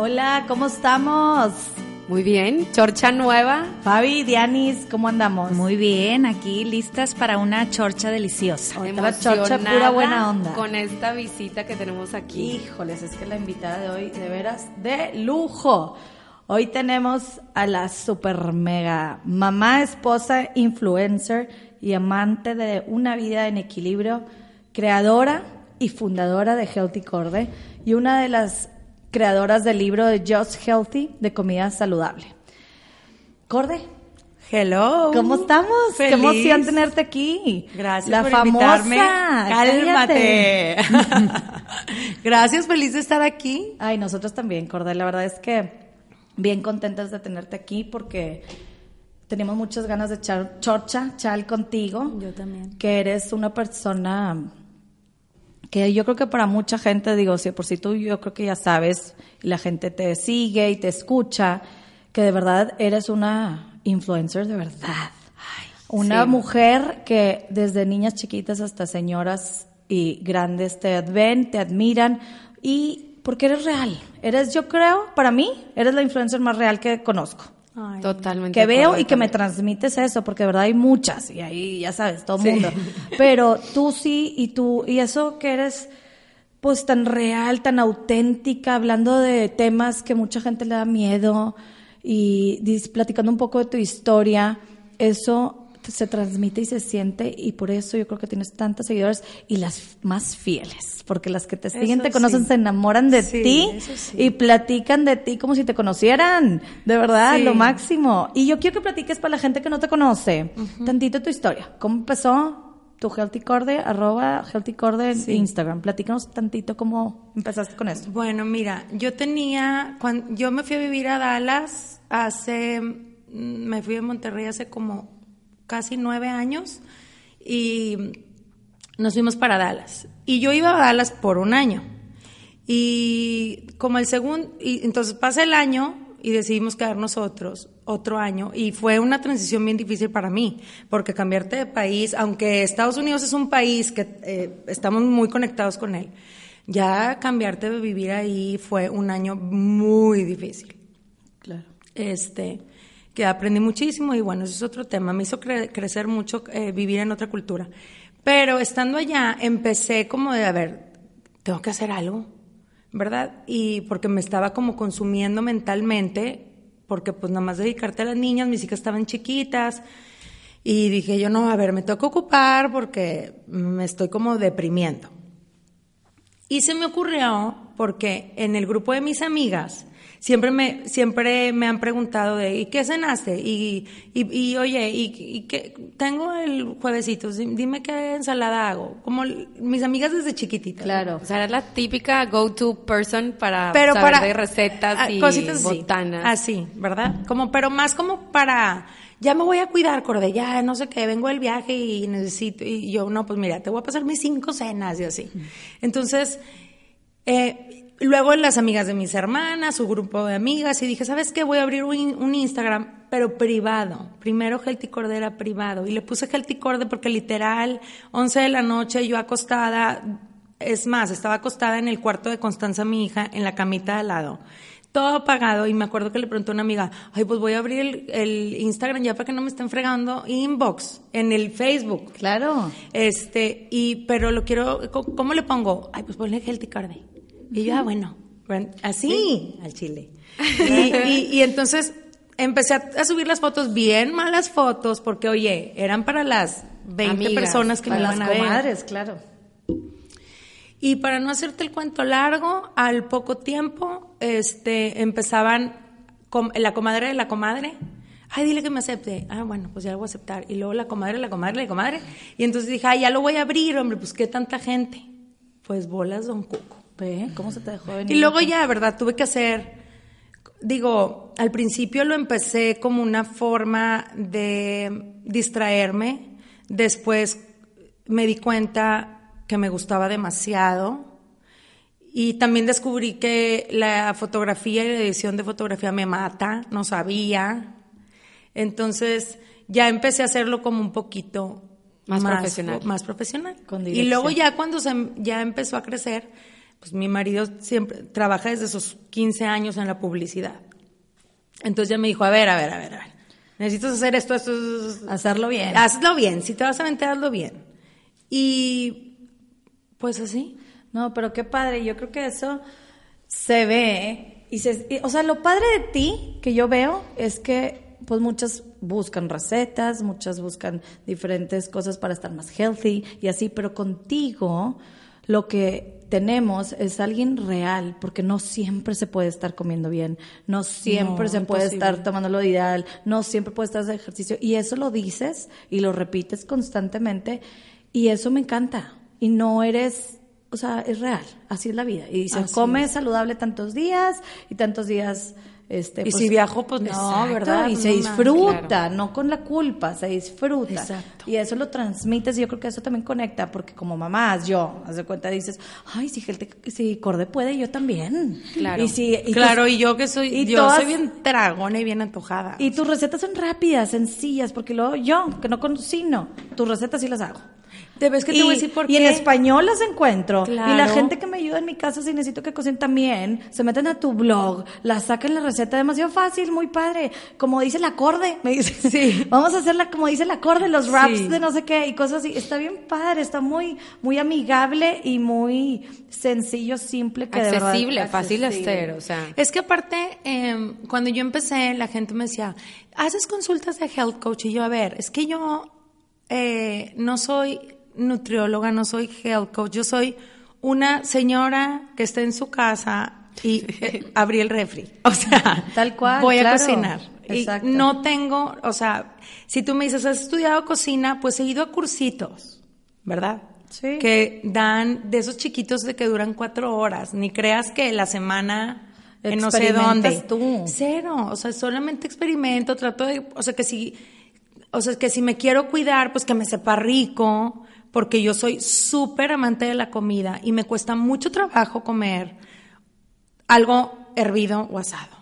Hola, ¿cómo estamos? Muy bien, chorcha nueva. Fabi, Dianis, ¿cómo andamos? Muy bien, aquí listas para una chorcha deliciosa. Otra chorcha pura buena onda. Con esta visita que tenemos aquí. Híjoles, es que la invitada de hoy, de veras, de lujo. Hoy tenemos a la super mega mamá, esposa, influencer y amante de una vida en equilibrio, creadora y fundadora de Healthy Corde y una de las creadoras del libro de Just Healthy de comida saludable. Corde. Hello. ¿Cómo estamos? Feliz. Qué emoción tenerte aquí. Gracias La por famosa. invitarme. Cálmate. Gracias, feliz de estar aquí. Ay, nosotros también, Corde. La verdad es que bien contentas de tenerte aquí porque tenemos muchas ganas de echar chorcha, chal contigo. Yo también. Que eres una persona que yo creo que para mucha gente, digo, si por si tú yo creo que ya sabes, y la gente te sigue y te escucha, que de verdad eres una influencer de verdad. una sí. mujer que desde niñas chiquitas hasta señoras y grandes te ven, te admiran y porque eres real. Eres, yo creo, para mí, eres la influencer más real que conozco Ay, Totalmente. que veo y que me transmites eso, porque de verdad hay muchas, y ahí ya sabes, todo el mundo. Pero tú sí, y tú, y eso que eres pues tan real, tan auténtica, hablando de temas que mucha gente le da miedo, y platicando un poco de tu historia, eso se transmite y se siente, y por eso yo creo que tienes tantas seguidores y las más fieles, porque las que te siguen, Eso te conocen, sí. se enamoran de Sí, ti sí. y platican de ti como si te conocieran, de verdad, lo máximo. Y yo quiero que platiques para la gente que no te conoce, tantito tu historia. ¿Cómo empezó tu Healthy Corde, arroba Healthy Corde en. Instagram? Platícanos tantito cómo empezaste con esto. Bueno, mira, yo tenía, cuando yo me fui a vivir a Dallas hace, mm, me fui a Monterrey hace como casi nueve años y nos fuimos para Dallas. Y yo iba a Dallas por un año. Y como el segundo, y entonces pasa el año y decidimos quedarnos otros, otro año. Y fue una transición bien difícil para mí, porque cambiarte de país, aunque Estados Unidos es un país que eh, estamos muy conectados con él, ya cambiarte de vivir ahí fue un año muy difícil Claro. este, que aprendí muchísimo y bueno, eso es otro tema. Me hizo cre- crecer mucho eh, vivir en otra cultura. Pero estando allá, empecé como de, a ver, tengo que hacer algo, ¿verdad? Y porque me estaba como consumiendo mentalmente, porque pues nada más dedicarte a las niñas, mis hijas estaban chiquitas. Y dije yo, no, a ver, me tengo que ocupar porque me estoy como deprimiendo. Y se me ocurrió porque en el grupo de mis amigas siempre me, siempre me han preguntado de, ¿y qué cenaste? Y, y, y, oye, ¿y, y qué? Tengo el juevesito, di- dime qué ensalada hago. Como mis amigas desde chiquititas. Claro. O sea, eres la típica go-to person para Pero saber para de recetas y cositas así. botanas. Así, ¿verdad? Como, pero más como para, ya me voy a cuidar, Corde, ya no sé qué, vengo del viaje y necesito, y yo, no, pues mira, te voy a pasar mis cinco cenas y así. Entonces, eh, luego las amigas de mis hermanas, su grupo de amigas, y dije, ¿sabes qué? Voy a abrir un, un Instagram, pero privado. Primero Healthy era privado. Y le puse Healthy porque literal, 11 de la noche, yo acostada, es más, estaba acostada en el cuarto de Constanza, mi hija, en la camita de al lado. Todo apagado y me acuerdo que le preguntó a una amiga, ay, pues voy a abrir el, el Instagram ya para que no me estén fregando inbox en el Facebook. Claro. Este, y, pero lo quiero, ¿cómo le pongo? Ay, pues ponle Healthy. Y yo, ah, bueno, así, al chile. Y, y- y entonces empecé a, subir las fotos, bien malas fotos, porque oye, eran para las 20 Amigas, personas que me iban a ver. comadres, claro. Y para no hacerte el cuento largo, al poco tiempo, este, empezaban com- la comadre de la comadre. Ay, dile que me acepte. Ah, bueno, pues ya lo voy a aceptar. Y luego la comadre, la comadre, la comadre. Y entonces dije, ay, ya lo voy a abrir, hombre, pues qué tanta gente. Pues bolas, don Cuco. Ve, ¿Cómo se te dejó venir? Y luego ya, ¿verdad? Tuve que hacer, digo, al principio lo empecé como una forma de distraerme, después me di cuenta que me gustaba demasiado y también descubrí que la fotografía y la edición de fotografía me mata, no sabía. Entonces ya empecé a hacerlo como un poquito Más profesional. Más profesional. Con y luego ya cuando se, ya empezó a crecer, pues mi marido siempre trabaja desde sus 15 años en la publicidad. Entonces ya me dijo, a ver, a ver, a ver, a ver. Necesitas hacer esto, esto, esto, esto. Hacerlo bien. Hazlo bien. Si te vas a aventar, hazlo bien. Y pues así. No, pero qué padre. Yo creo que eso se ve. Y se, y- o sea, lo padre de ti que yo veo es que, pues, muchas buscan recetas, muchas buscan diferentes cosas para estar más healthy y así, pero contigo lo que tenemos es alguien real, porque no siempre se puede estar comiendo bien, no siempre No, se puede imposible. estar tomando lo ideal, no siempre puedes estar haciendo ejercicio. Y eso lo dices y lo repites constantemente. Y eso me encanta. Y no eres, o sea, es real. Así es la vida. Y dices, Así come saludable tantos días y tantos días. Este, Y si viajo, pues, no, exacto, ¿verdad? Y No se disfruta, no con la culpa, se disfruta. Exacto. Y eso lo transmites y yo creo que eso también conecta, porque como mamás, yo, haz de cuenta, dices, ay, si, gente, si Corde puede, yo también. Claro. Y si, y claro, tus- y yo que soy, y yo todas- soy bien dragona y bien antojada. y tus recetas son rápidas, sencillas, porque luego yo, que no cocino, tus recetas sí las hago. ¿Te ves que te y, voy a decir por y qué? en español las encuentro. Y la Claro. gente que me ayuda en mi casa, si necesito que cocinen también, se meten a tu blog, la sacan la receta demasiado fácil, muy padre. Como dice el acorde, me dice. Sí. Vamos a hacerla como dice el acorde, los raps Sí. de no sé qué y cosas así. Está bien padre, está muy, muy amigable y muy sencillo, simple, que de verdad- accesible, fácil accesible. hacer, o sea. Es que aparte, eh, cuando yo empecé, la gente me decía, ¿haces consultas de health coach? Y yo, a ver, es que yo eh, no soy nutrióloga, no soy health coach, yo soy una señora que está en su casa y eh, abrí el refri. O sea, Tal cual, voy a claro. cocinar. Y Exacto. no tengo, o sea, si tú me dices, ¿has estudiado cocina? Pues he ido a cursitos, ¿verdad? Sí. Que dan de esos chiquitos de que duran cuatro horas. Ni creas que la semana en no sé dónde. Tú. Cero. O sea, solamente experimento, trato de, o sea, que si, o sea, que si me quiero cuidar, pues que me sepa rico, porque yo soy súper amante de la comida y me cuesta mucho trabajo comer algo hervido o asado.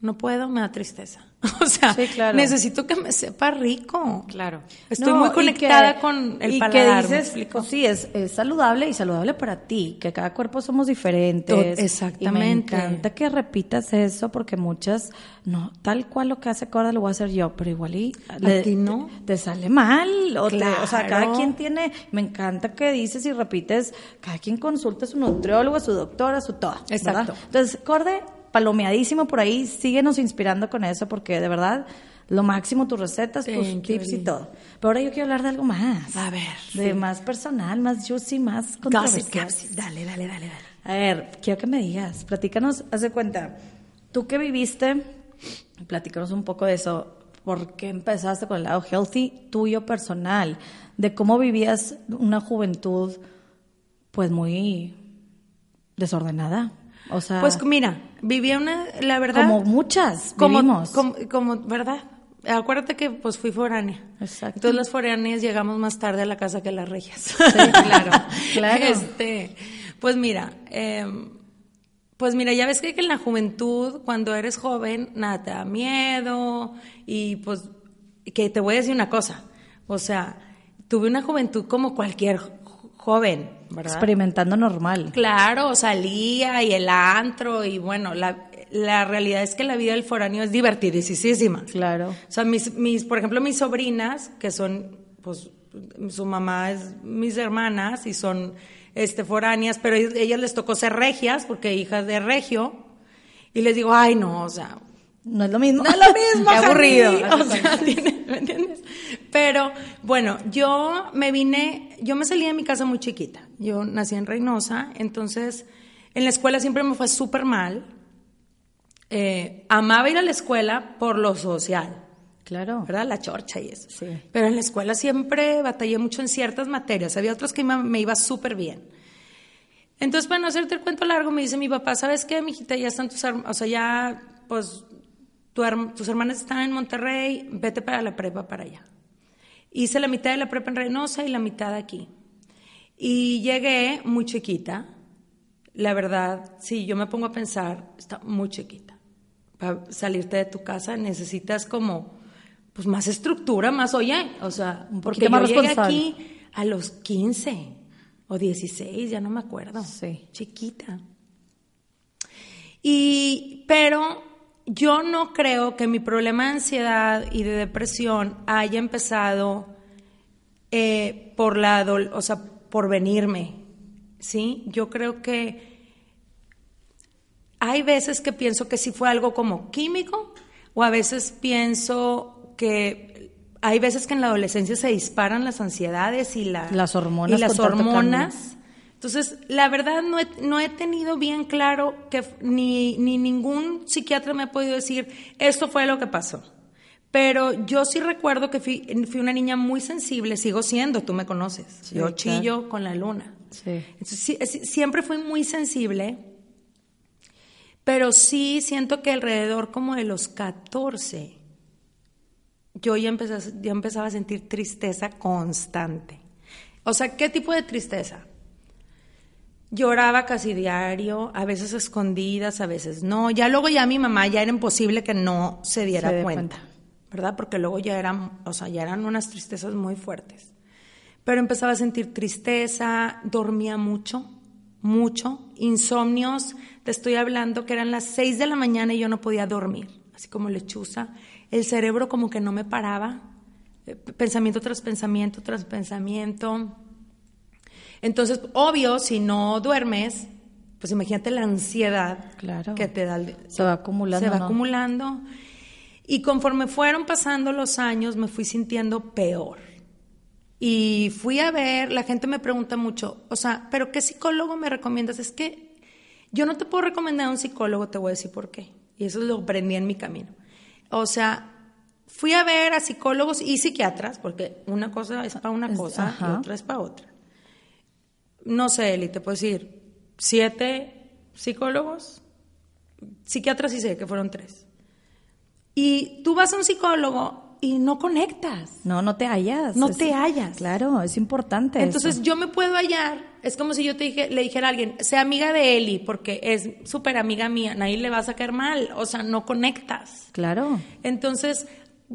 No puedo, me da tristeza. O sea, Sí, claro. necesito que me sepa rico. Claro. Estoy No, muy conectada que- con el y paladar. que ¿me dices, sí, es, es saludable y saludable para ti, que cada cuerpo somos diferentes. To- Y me exactamente. encanta que repitas eso porque muchas, no, tal cual lo que hace Corda lo voy a hacer yo, pero igual y ¿A ti no? Te, sale mal. O, te- o sea, cada quien tiene, me encanta que dices y repites, cada quien consulta a su nutriólogo, a su doctora, a su todo. Exacto. ¿verdad? Entonces, Corde, palomeadísimo por ahí, síguenos inspirando con eso porque de verdad, lo máximo tus recetas, tus Thank tips y todo. Pero ahora yo quiero hablar de algo más. A ver, De sí. más personal, más juicy, más controversial. gossip. Dale, dale, dale, dale. A ver, quiero que me digas, platícanos, haz de cuenta, tú que viviste, platícanos un poco de eso, ¿por qué empezaste con el lado healthy tuyo personal? De cómo vivías una juventud, pues muy desordenada. O sea, Pues mira, vivía una, la verdad. como muchas como, vivimos. como, como- ¿verdad? Acuérdate que pues fui foránea. Exacto. Entonces las foráneas llegamos más tarde a la casa que las regias. claro, claro. Este, pues mira, eh, pues mira, ya ves que, que en la juventud, cuando eres joven, nada te da miedo y pues que te voy a decir una cosa, o sea, tuve una juventud como cualquier jo- joven, ¿verdad? experimentando normal. Claro, salía y el antro y bueno, la, la realidad es que la vida del foráneo es divertidísima. Claro. O sea, mis, mis, por ejemplo, mis sobrinas, que son, pues, su mamá es mis hermanas y son este, foráneas, pero ellas, ellas les tocó ser regias, porque hijas de regio, y les digo, ay, no, o sea, No es lo mismo. no es lo mismo, Qué aburrido. O sea, ¿me entiendes? Pero, bueno, yo me vine, yo me salí de mi casa muy chiquita. Yo nací en Reynosa, entonces en la escuela siempre me fue súper mal. Eh, amaba ir a la escuela por lo social, Claro. ¿verdad? La chorcha y eso. Sí. Pero en la escuela siempre batallé mucho en ciertas materias. Había otras que me, iba súper bien. Entonces, para no hacerte el cuento largo, me dice mi papá, ¿sabes qué, mijita? Ya están tus hermanos, o sea, ya, pues, tu herm- tus hermanas están en Monterrey, vete para la prepa para allá. Hice la mitad de la prepa en Reynosa y la mitad aquí. Y llegué muy chiquita. La verdad, si yo me pongo a pensar, está muy chiquita. Para salirte de tu casa necesitas como, pues, más estructura, más, oye, o sea, Un porque más yo llegué aquí a los 15. o 16, ya no me acuerdo. Sí. Chiquita. Y, pero yo no creo que mi problema de ansiedad y de depresión haya empezado eh, por la, o sea, por venirme, ¿sí? Yo creo que hay veces que pienso que sí fue algo como químico, o a veces pienso que hay veces que en la adolescencia se disparan las ansiedades y, la- Las hormonas y las hormonas. Entonces, la verdad no he, no he tenido bien claro que ni, ni ningún psiquiatra me ha podido decir esto fue lo que pasó. Pero yo sí recuerdo que fui, fui una niña muy sensible, sigo siendo, tú me conoces. Sí, yo claro. chillo con la luna. Sí. Entonces, sí, sí, siempre fui muy sensible, pero sí siento que alrededor como de los 14, yo ya, empecé, ya empezaba a sentir tristeza constante. O sea, ¿qué tipo de tristeza? Lloraba casi diario, a veces escondidas, a veces no. Ya luego ya mi mamá ya era imposible que no se diera Se dé cuenta, cuenta. ¿Verdad? Porque luego ya eran, o sea, ya eran unas tristezas muy fuertes. Pero empezaba a sentir tristeza, dormía mucho, mucho, insomnios. Te estoy hablando que eran las 6 de la mañana y yo no podía dormir, así como lechuza. El cerebro como que no me paraba, eh, pensamiento tras pensamiento tras pensamiento. Entonces, obvio, si no duermes, pues imagínate la ansiedad Claro. que te da el, Se va acumulando. se va ¿no? acumulando. Y conforme fueron pasando los años, me fui sintiendo peor. Y fui a ver, la gente me pregunta mucho, o sea, ¿pero qué psicólogo me recomiendas? Es que yo no te puedo recomendar a un psicólogo, te voy a decir por qué. Y eso lo aprendí en mi camino. O sea, fui a ver a psicólogos y psiquiatras, porque una cosa es para una cosa ajá. y otra es para otra. No sé, Eli, te puedo decir, siete psicólogos, psiquiatras sí sé que fueron tres. Y tú vas a un psicólogo y no conectas. No, no te hallas. No Es- te hallas. Claro, es importante. Entonces eso. yo me puedo hallar. Es como si yo te dije, le dijera a alguien, sea amiga de Eli, porque es súper amiga mía, nadie le va a sacar mal. O sea, no conectas. Claro. Entonces,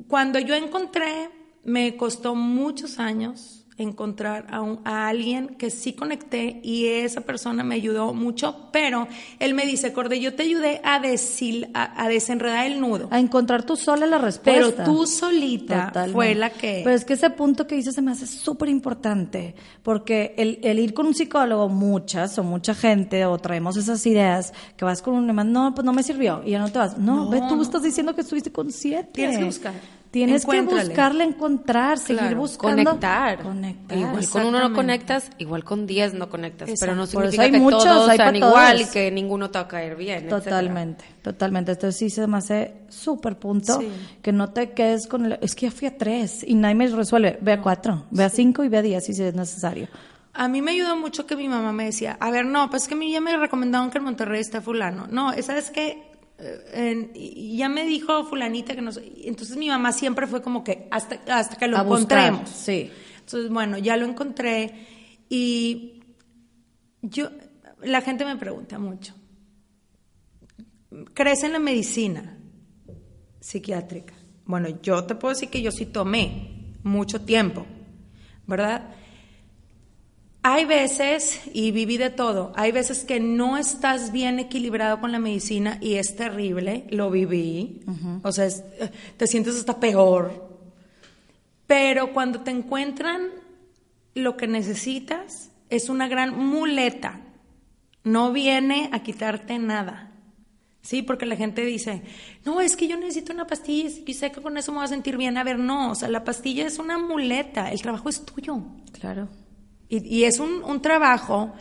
cuando yo encontré, me costó muchos años encontrar a, un- a alguien que sí conecté y esa persona me ayudó mucho, pero él me dice, Corde, yo te ayudé a, desil- a, a desenredar el nudo, A encontrar tú sola la pero respuesta. tú solita Totalmente. fue la que... Pero es que ese punto que dices se me hace súper importante, porque el, el ir con un psicólogo, muchas o mucha gente, o traemos esas ideas, que vas con un demás, no, pues no me sirvió, y ya no te vas. No, No, ve, tú no. estás diciendo que estuviste con siete. Tienes que buscar. Tienes que buscarle, encontrar, seguir Claro, buscando. Conectar. Conectar. Igual con uno no conectas, igual con 10 no conectas. Pero no significa hay que muchos, todos hay sean igual todos. y que ninguno te va a caer bien. etcétera. Totalmente, totalmente. Entonces sí se me hace súper punto Sí. que no te quedes con el, es que ya fui a tres y nadie me resuelve. Ve a cuatro, ve a cinco y ve a diez si es necesario. A mí me ayudó mucho que mi mamá me decía, a ver, no, pues es que a mí ya me recomendaron que en Monterrey está fulano. No, ¿sabes qué? Eh, en- y ya me dijo fulanita que no. Entonces mi mamá siempre fue como que hasta, hasta que lo A buscar, encontremos. sí. Entonces, bueno, ya lo encontré y yo, la gente me pregunta mucho, ¿crees en la medicina psiquiátrica? Bueno, yo te puedo decir que yo sí tomé mucho tiempo, ¿verdad? Hay veces, y viví de todo, hay veces que no estás bien equilibrado con la medicina y es terrible, lo viví, o sea, es- te sientes hasta peor, pero cuando te encuentran lo que necesitas, es una gran muleta, no viene a quitarte nada. Sí, porque la gente dice, no, es que yo necesito una pastilla y sé que con eso me voy a sentir bien. A ver, no, o sea, la pastilla es una muleta, el trabajo es tuyo. Claro. Y, y es un, un trabajo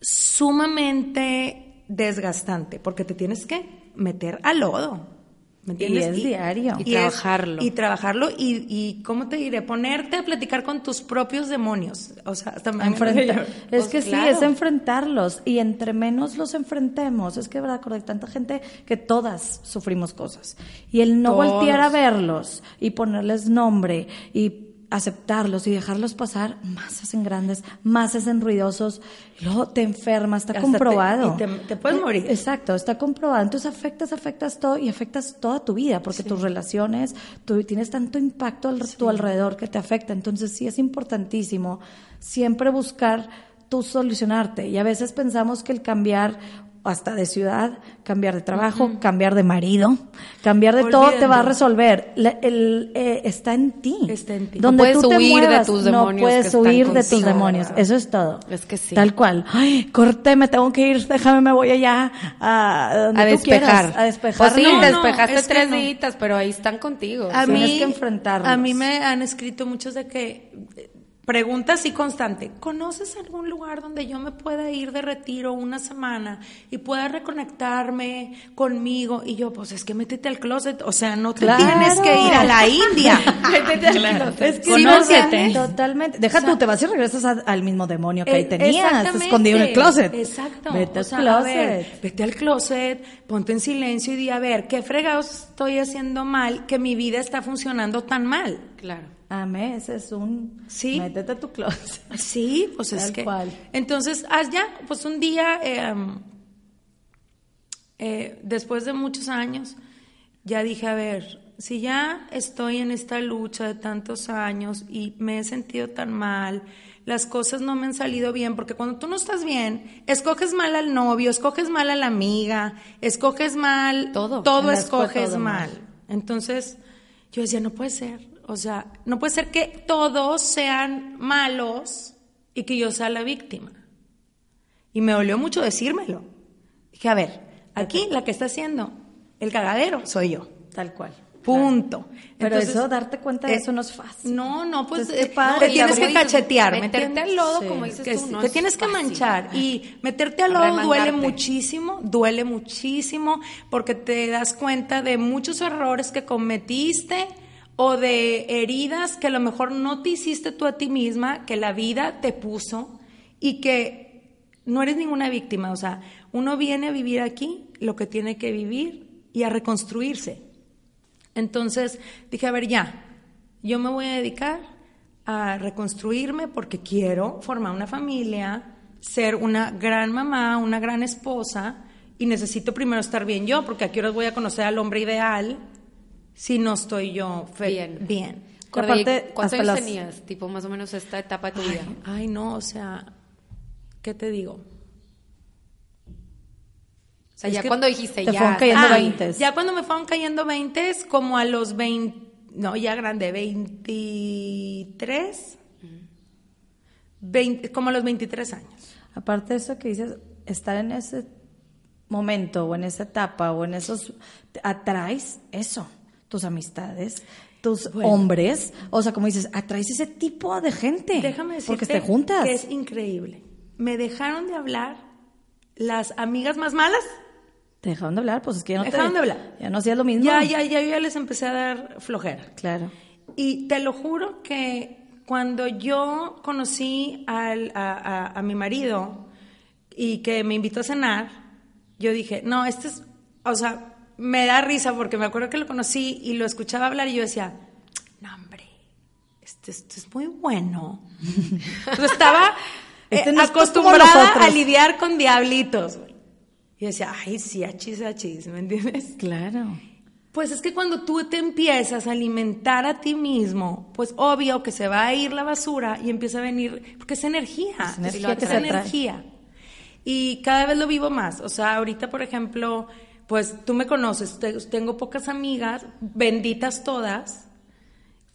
sumamente desgastante, porque te tienes que meter al lodo. ¿Me entiendes? es diario. Y trabajarlo. y trabajarlo y, y, ¿cómo te diré? Ponerte a platicar con tus propios demonios. O sea, hasta. Es Pues que sí, es enfrentarlos. Y entre menos los enfrentemos, es que, verdad, hay tanta gente que todas sufrimos cosas. Y el no Todos. voltear a verlos y ponerles nombre y aceptarlos y dejarlos pasar, más hacen grandes, más hacen ruidosos, y luego te enfermas, está Hasta comprobado. te- y te- te puedes morir. Exacto, está comprobado. Entonces afectas, afectas todo y afectas toda tu vida, porque tus relaciones, tú tienes tanto impacto a tu alrededor que te afecta. Entonces sí es importantísimo siempre buscar tú solucionarte. Y a veces pensamos que el cambiar hasta de ciudad, cambiar de trabajo, cambiar de marido, cambiar de todo te va a resolver. La- el, eh, está en ti. Está en ti. Donde No tú puedes te huir de tus no demonios puedes que están huir de tus demonios. Eso es todo. Es que sí. Tal cual. Ay, corté, me tengo que ir, déjame, me voy allá a, donde a tú despejar. quieras, a despejar. O sí, No, no, despejaste tres no. días, pero ahí están contigo. A Tienes mí, que enfrentarlos. a mí me han escrito muchos de que eh, preguntas y constante. ¿Conoces algún lugar donde yo me pueda ir de retiro una semana y pueda reconectarme conmigo? Y yo, pues es que métete al closet, o sea, no te Claro. tienes que ir a la India. Es que Conócete. no, totalmente. Deja O sea, tú, te vas y regresas a- al mismo demonio que ahí Eh, tenías, exactamente. escondido en el closet. Exacto. Vete O al sea, a closet. ver, vete al closet, ponte en silencio y di, a ver, ¿qué fregados estoy haciendo mal que mi vida está funcionando tan mal? Claro. Amé, ese es un... Sí. Métete a tu closet. Sí, pues es que. cual. Entonces, haz ya, pues un día, eh, eh, después de muchos años, ya dije, a ver, si ya estoy en esta lucha de tantos años y me he sentido tan mal, las cosas no me han salido bien, porque cuando tú no estás bien, escoges mal al novio, escoges mal a la amiga, escoges mal, Todo. todo escoges todo mal. mal. Entonces, yo decía, no puede ser. O sea, no puede ser que todos sean malos y que yo sea la víctima. Y me dolió mucho decírmelo. Dije, a ver, aquí la que está haciendo el cagadero soy yo. Tal cual. Punto. Pero Entonces, eso, darte cuenta de eh, eso no es fácil. No, no, pues Entonces, eh, padre. te tienes que cachetear, ¿me meterte al lodo, Sí. como dices Que tú, no te es tienes que manchar y meterte al lodo duele muchísimo, duele muchísimo porque te das cuenta de muchos errores que cometiste o de heridas que a lo mejor no te hiciste tú a ti misma, que la vida te puso y que no eres ninguna víctima, o sea, uno viene a vivir aquí lo que tiene que vivir y a reconstruirse. Entonces dije, a ver, ya, yo me voy a dedicar a reconstruirme porque quiero formar una familia, ser una gran mamá, una gran esposa y necesito primero estar bien yo, porque a qué horas voy a conocer al hombre ideal si no estoy yo Bien. bien. Aparte, ¿Cuántos años las- tenías? Tipo, más o menos esta etapa de tu vida. Ay, no, o sea, ¿qué te digo? O sea, es ya cuando dijiste te ya. fueron cayendo Ah, 20. Ya cuando me fueron cayendo 20, como a los 20, no, ya grande, 23, 20, como a los 23 años. Aparte de eso que dices, estar en ese momento o en esa etapa o en esos, atraes eso, tus amistades, tus Bueno. hombres, o sea, como dices, atraes ese tipo de gente. Déjame decirte Porque te juntas. que es increíble. Me dejaron de hablar las amigas más malas. Te dejaron de hablar, pues es que ya no te... Dejaron de hablar. Ya no hacías lo mismo. Ya, ya, ya, yo ya les empecé a dar flojera. Claro. Y te lo juro que cuando yo conocí al- a, a- a mi marido y que me invitó a cenar, yo dije, no, este es, o sea, me da risa porque me acuerdo que lo conocí y lo escuchaba hablar y yo decía, no, hombre, este, este es muy bueno. Entonces estaba Este eh, no es como acostumbrada a lidiar con diablitos. Y yo decía, ay, sí, achis, achis, ¿me entiendes? Claro. Pues es que cuando tú te empiezas a alimentar a ti mismo, pues obvio que se va a ir la basura y empieza a venir, porque es energía, Es energía es que se atrae. energía. Y cada vez lo vivo más. O sea, ahorita, por ejemplo, pues tú me conoces, te- tengo pocas amigas, benditas todas,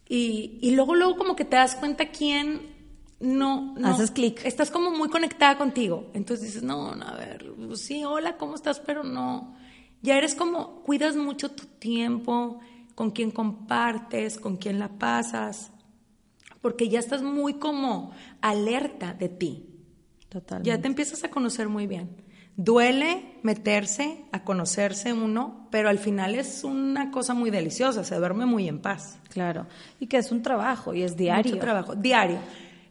y, y luego, luego como que te das cuenta quién no, no Haces clic. Estás como muy conectada contigo. Entonces dices, no, no, a ver, pues sí, hola, ¿cómo estás? Pero no. Ya eres como, cuidas mucho tu tiempo, con quién compartes, con quién la pasas, porque ya estás muy como alerta de ti. Totalmente. Ya te empiezas a conocer muy bien. Duele meterse a conocerse uno, pero al final es una cosa muy deliciosa, se duerme muy en paz. Claro. Y que es un trabajo y es diario. Mucho trabajo, diario.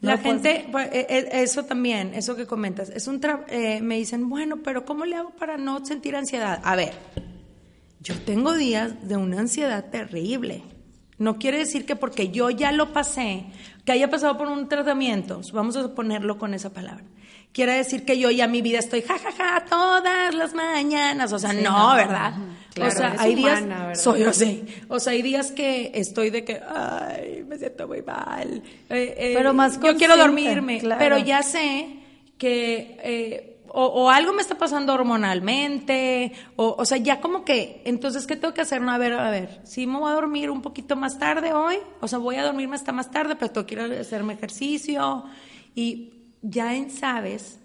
La gente, pues, eh, eh, eso también, eso que comentas, es un tra- eh, me dicen, bueno, pero ¿cómo le hago para no sentir ansiedad? A ver, yo tengo días de una ansiedad terrible. No quiere decir que porque yo ya lo pasé, que haya pasado por un tratamiento, vamos a ponerlo con esa palabra. Quiere decir que yo ya mi vida estoy jajaja todas las mañanas, o sea, no, ¿verdad? Claro, o sea, hay días ¿verdad? soy así. O sea, hay días que estoy de que ay, me siento muy mal. Eh, eh, Pero más yo quiero dormirme, claro. pero ya sé que eh, o, o algo me está pasando hormonalmente, o, o sea, ya como que, entonces, ¿qué tengo que hacer? No, a ver, a ver, si me voy a dormir un poquito más tarde hoy, o sea, voy a dormirme hasta más tarde, pero tengo que ir a hacerme ejercicio, y ya en- sabes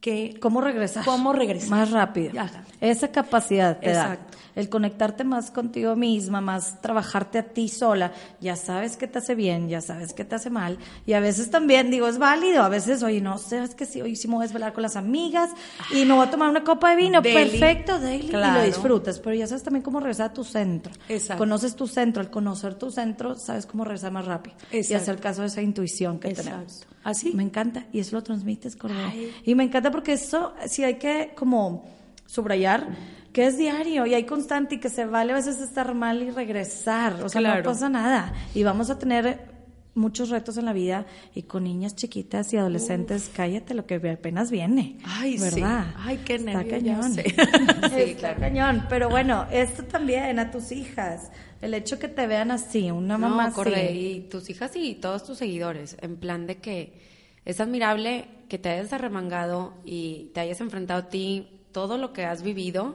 que... ¿Cómo regresar? ¿Cómo regresar? Más rápido. Ajá. Esa capacidad te Exacto. da. El conectarte más contigo misma, más trabajarte a ti sola. Ya sabes qué te hace bien, ya sabes qué te hace mal. Y a veces también digo, es válido. A veces, oye, no sé, es que sí, hoy sí me voy a desvelar con las amigas y me voy a tomar una copa de vino. Daily. Perfecto, daily. Y lo disfrutas. Pero ya sabes también cómo regresar a tu centro. Exacto. Conoces tu centro. Al conocer tu centro, sabes cómo regresar más rápido. Y Exacto. hacer caso de esa intuición que Exacto. tenemos. ¿Así? Me encanta. Y eso lo transmites, Cordero. Y me encanta porque eso sí hay que como subrayar que es diario y hay constante y que se vale a veces estar mal y regresar. O sea, Claro. no pasa nada. Y vamos a tener muchos retos en la vida y con niñas chiquitas y adolescentes, cállate lo que apenas viene. Ay, sí. ¿verdad? Ay, qué Está nervio, ya cañón. Sí, Está claro. cañón. Pero bueno, esto también a tus hijas. El hecho que te vean así, una mamá No, corre, así. y tus hijas y todos tus seguidores, en plan de que es admirable que te hayas arremangado y te hayas enfrentado a ti todo lo que has vivido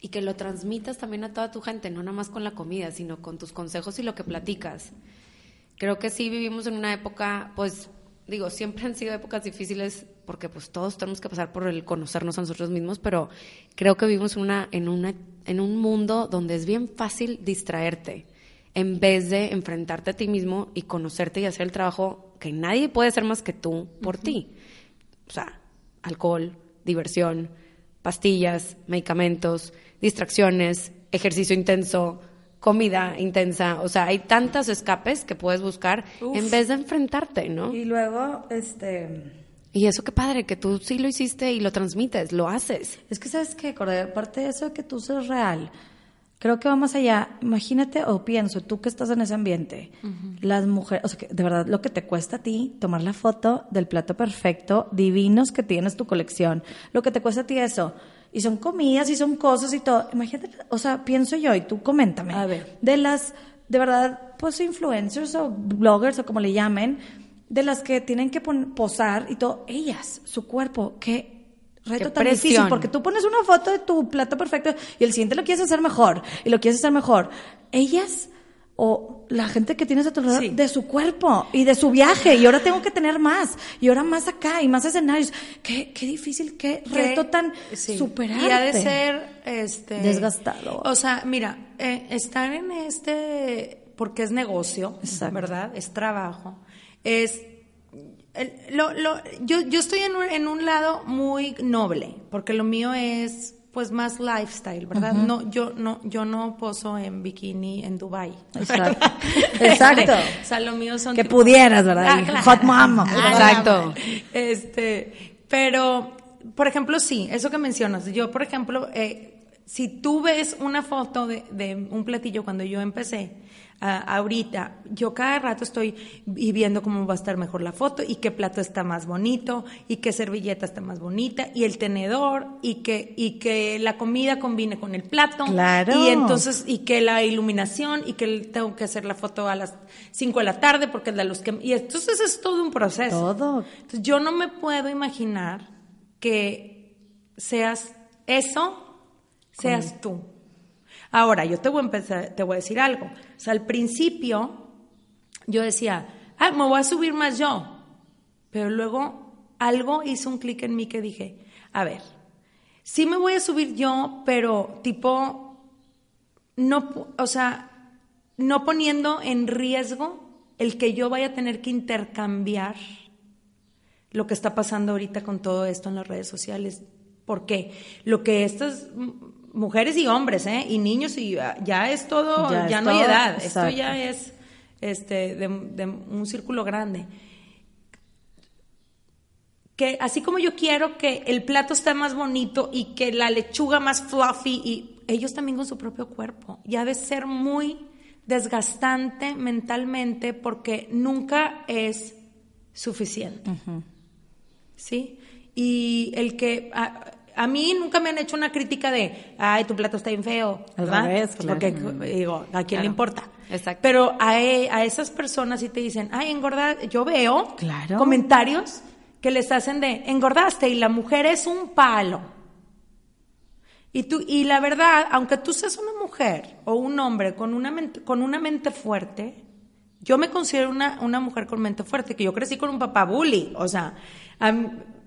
y que lo transmitas también a toda tu gente, no nada más con la comida, sino con tus consejos y lo que platicas. Creo que sí vivimos en una época, pues, digo, siempre han sido épocas difíciles porque pues todos tenemos que pasar por el conocernos a nosotros mismos, pero creo que vivimos una, en una, en un mundo donde es bien fácil distraerte en vez de enfrentarte a ti mismo y conocerte y hacer el trabajo que nadie puede hacer más que tú por ti. O sea, alcohol, diversión, pastillas, medicamentos, distracciones, ejercicio intenso, comida intensa. O sea, hay tantos escapes que puedes buscar en vez de enfrentarte, ¿no? Y luego, este... Y eso qué padre, que tú sí lo hiciste y lo transmites, lo haces. Es que sabes que, Cordero, aparte de eso de que tú seas real, creo que va más allá. Imagínate o pienso, tú que estás en ese ambiente, las mujeres, o sea, que de verdad lo que te cuesta a ti tomar la foto del plato perfecto, divinos que tienes tu colección, lo que te cuesta a ti eso. Y son comidas y son cosas y todo. Imagínate, o sea, pienso yo y tú coméntame. A ver. De las, de verdad, pues influencers o bloggers o como le llamen, de las que tienen que posar y todo, ellas, su cuerpo, qué reto tan difícil, presión. porque tú pones una foto de tu plato perfecto y el siguiente lo quieres hacer mejor y lo quieres hacer mejor. Ellas o la gente que tienes a tu alrededor Sí. de su cuerpo y de su viaje y ahora tengo que tener más y ahora más acá y más escenarios. Qué, qué difícil, qué reto tan Sí. superarte. Y ha de ser este Desgastador. O sea, mira, eh, estar en este porque es negocio, Exacto. ¿verdad? Es trabajo. Es lo, lo- yo, yo estoy en un, en un lado muy noble, porque lo mío es pues más lifestyle, ¿verdad? No, yo no, yo no poso en bikini en Dubai. Exacto. Exacto. o sea, lo mío son Que tipo- pudieras, ¿verdad? Ah, claro. Hot mama. Ah, Exacto. Este, pero, por ejemplo, sí, eso que mencionas. Yo, por ejemplo, eh, si tú ves una foto de, de un platillo cuando yo empecé, ah, ahorita, yo cada rato estoy viendo cómo va a estar mejor la foto y qué plato está más bonito y qué servilleta está más bonita y el tenedor y que, y que la comida combine con el plato. Claro. Y entonces, y que la iluminación y que tengo que hacer la foto a las 5 de la tarde porque es la luz que... Y entonces es todo un proceso. Todo. Entonces, yo no me puedo imaginar que seas eso, seas tú. Ahora, yo te voy a empezar, te voy a decir algo. O sea, al principio yo decía, ah, me voy a subir más yo. Pero luego algo hizo un clic en mí que dije, a ver, sí me voy a subir yo, pero tipo, no, o sea, no poniendo en riesgo el que yo vaya a tener que intercambiar lo que está pasando ahorita con todo esto en las redes sociales. ¿Por qué? Lo que estas mujeres y hombres, ¿eh? Y niños y ah, ya es todo, Ya ya, es no hay edad. exacto. Esto ya es este de, de un círculo grande. Que así como yo quiero que el plato esté más bonito y que la lechuga más fluffy y ellos también con su propio cuerpo. Ya de ser muy desgastante mentalmente porque nunca es suficiente. ¿Sí? Y el que a, a mí nunca me han hecho una crítica de, ay, tu plato está bien feo, ¿verdad? Porque claro. digo, ¿a quién le importa? Exacto. Pero a, e- a esas personas sí te dicen, ay, engorda, yo veo Claro. comentarios que les hacen de, engordaste y la mujer es un palo. Y, tú, y la verdad, aunque tú seas una mujer o un hombre con una mente, con una mente fuerte, yo me considero una, una mujer con mente fuerte, que yo crecí con un papá bully, o sea,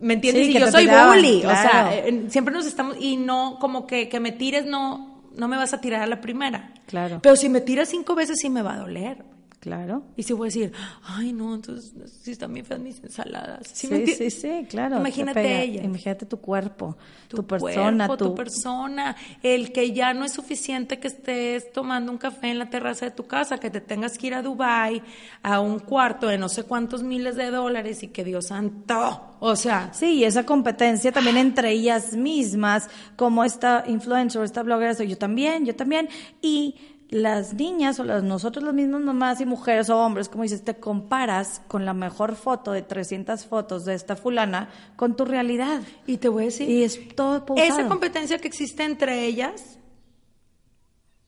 ¿me entiendes? Sí, y que yo soy tiraban, bully, o sea, eh, siempre nos estamos, y no, como que, que me tires, no, no me vas a tirar a la primera. Claro. Pero si me tiras cinco veces sí me va a doler. Claro. Y si voy a decir, ay, no, entonces sí están bien feas mis ensaladas. ¿Sí Sí, sí, sí, claro. te Imagínate ella. Imagínate tu cuerpo, tu, Tu persona, cuerpo, tu... tu persona, el que ya no es suficiente que estés tomando un café en la terraza de tu casa, que te tengas que ir a Dubai a un cuarto de no sé cuántos miles de dólares y que Dios santo, o sea, Sí, y esa competencia también entre ellas mismas, como esta influencer, esta blogger, soy yo también, yo también, y las niñas o las nosotros las mismas mamás y mujeres o hombres, como dices, te comparas con la mejor foto de 300 fotos de esta fulana con tu realidad. y te voy a decir, Y es todo pausado. esa competencia que existe entre ellas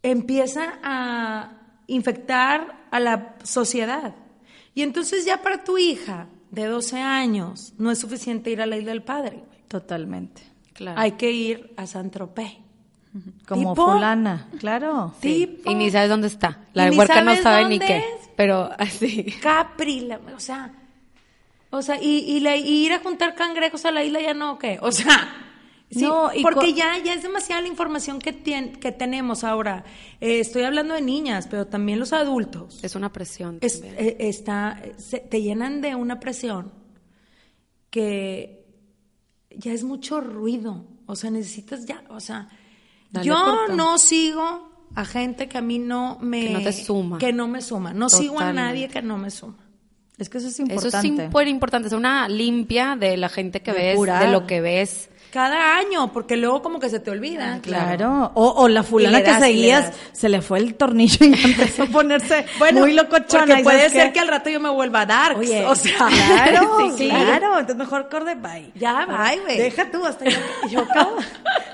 empieza a infectar a la sociedad. Y entonces ya para tu hija de 12 años no es suficiente ir a la isla del padre. Totalmente. Claro. Hay que ir a San Tropez. Como Tipo- fulana, claro. Tipo Y ni sabes dónde está. La huerca no sabe ni qué. es. Pero así. Capri, la- o sea, o sea, y, y la- y ir a juntar cangrejos a la isla ya no, ¿o ¿qué? O sea, sí, No, y porque ya, ya es demasiada la información que, tien- que tenemos ahora. Eh, estoy hablando de niñas, pero también los adultos. Es una presión. Es- eh, está, se- te llenan de una presión que ya es mucho ruido. O sea, necesitas ya, o sea, Dale yo no sigo a gente que a mí no me... Que no te suma. Que no me suma. No sigo a nadie que no me suma. Es que eso es Eso importante. es súper importante. Es una limpia de la gente que ves, de lo que ves. Cada año, porque luego como que se te olvida. Claro. O, o la fulana que seguías, se le fue el tornillo y empezó a ponerse muy locochona. Porque ¿y puede ser qué? que al rato yo me vuelva a dar. Oye, o sea, claro, sí, claro. Entonces mejor corre, bye. Ya, bye, güey. Deja tú, hasta yo, yo acabo,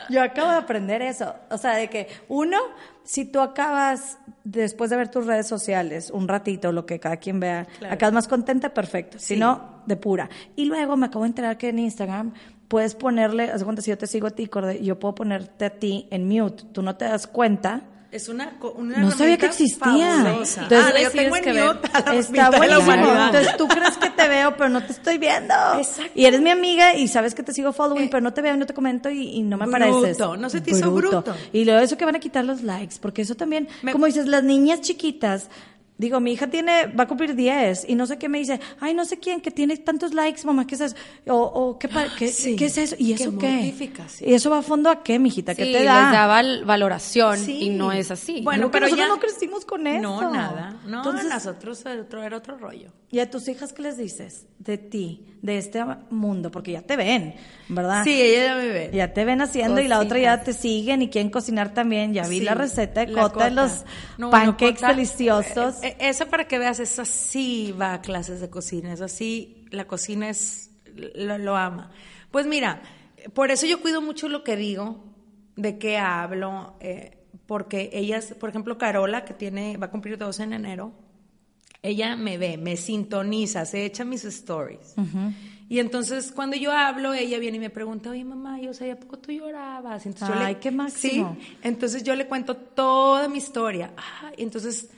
yo acabo de aprender eso. O sea, de que uno, si tú acabas, después de ver tus redes sociales, un ratito, lo que cada quien vea, Claro. acabas más contenta, perfecto. Si Sí. no, de pura. Y luego me acabo de enterar que en Instagram puedes ponerle, haz cuenta, si yo te sigo a ti, Corde, yo puedo ponerte a ti en mute. Tú no te das cuenta. Es una, una No sabía que existía. fabulosa. Entonces, ah, yo tengo en que mute Está buenísimo. Entonces tú crees que te veo, pero no te estoy viendo. Exacto. Y eres mi amiga y sabes que te sigo following, Eh, pero no te veo y no te comento y, y no me bruto, pareces. ¿no se te hizo bruto? Y luego eso que van a quitar los likes, porque eso también, Me- como dices, las niñas chiquitas. Digo, mi hija tiene, va a cumplir 10 y no sé qué me dice, ay, no sé quién, que tiene tantos likes, mamá, ¿qué es eso? O, o ¿qué, qué, Sí, ¿qué es eso? ¿Y eso qué? ¿Y eso va a fondo a qué, mijita? ¿Qué Sí, te da? les da val- valoración Sí. y no es así. Bueno, No, pero nosotros ya- no crecimos con eso. No, nada. No, Entonces, nosotros era otro, era otro rollo. ¿Y a tus hijas qué les dices de ti, de este mundo? Porque ya te ven, ¿verdad? Sí, ella ya me ve. Ya te ven haciendo y la otra ya te siguen y quieren cocinar también. Ya vi la receta de la Cota, de los No, bueno, pancakes Cota, deliciosos. eh, eh, esa para que veas, esa sí va a clases de cocina, esa sí, la cocina es, lo, lo ama. Pues mira, por eso yo cuido mucho lo que digo, de qué hablo, eh, porque ellas, por ejemplo, Carola, que tiene, va a cumplir 12 en enero, ella me ve, me sintoniza, se echa mis stories. Y entonces cuando yo hablo, ella viene y me pregunta, oye mamá, yo sabía poco tú llorabas. Entonces, yo Ay, le- qué máximo. Sí, entonces yo le cuento toda mi historia. Ah, y entonces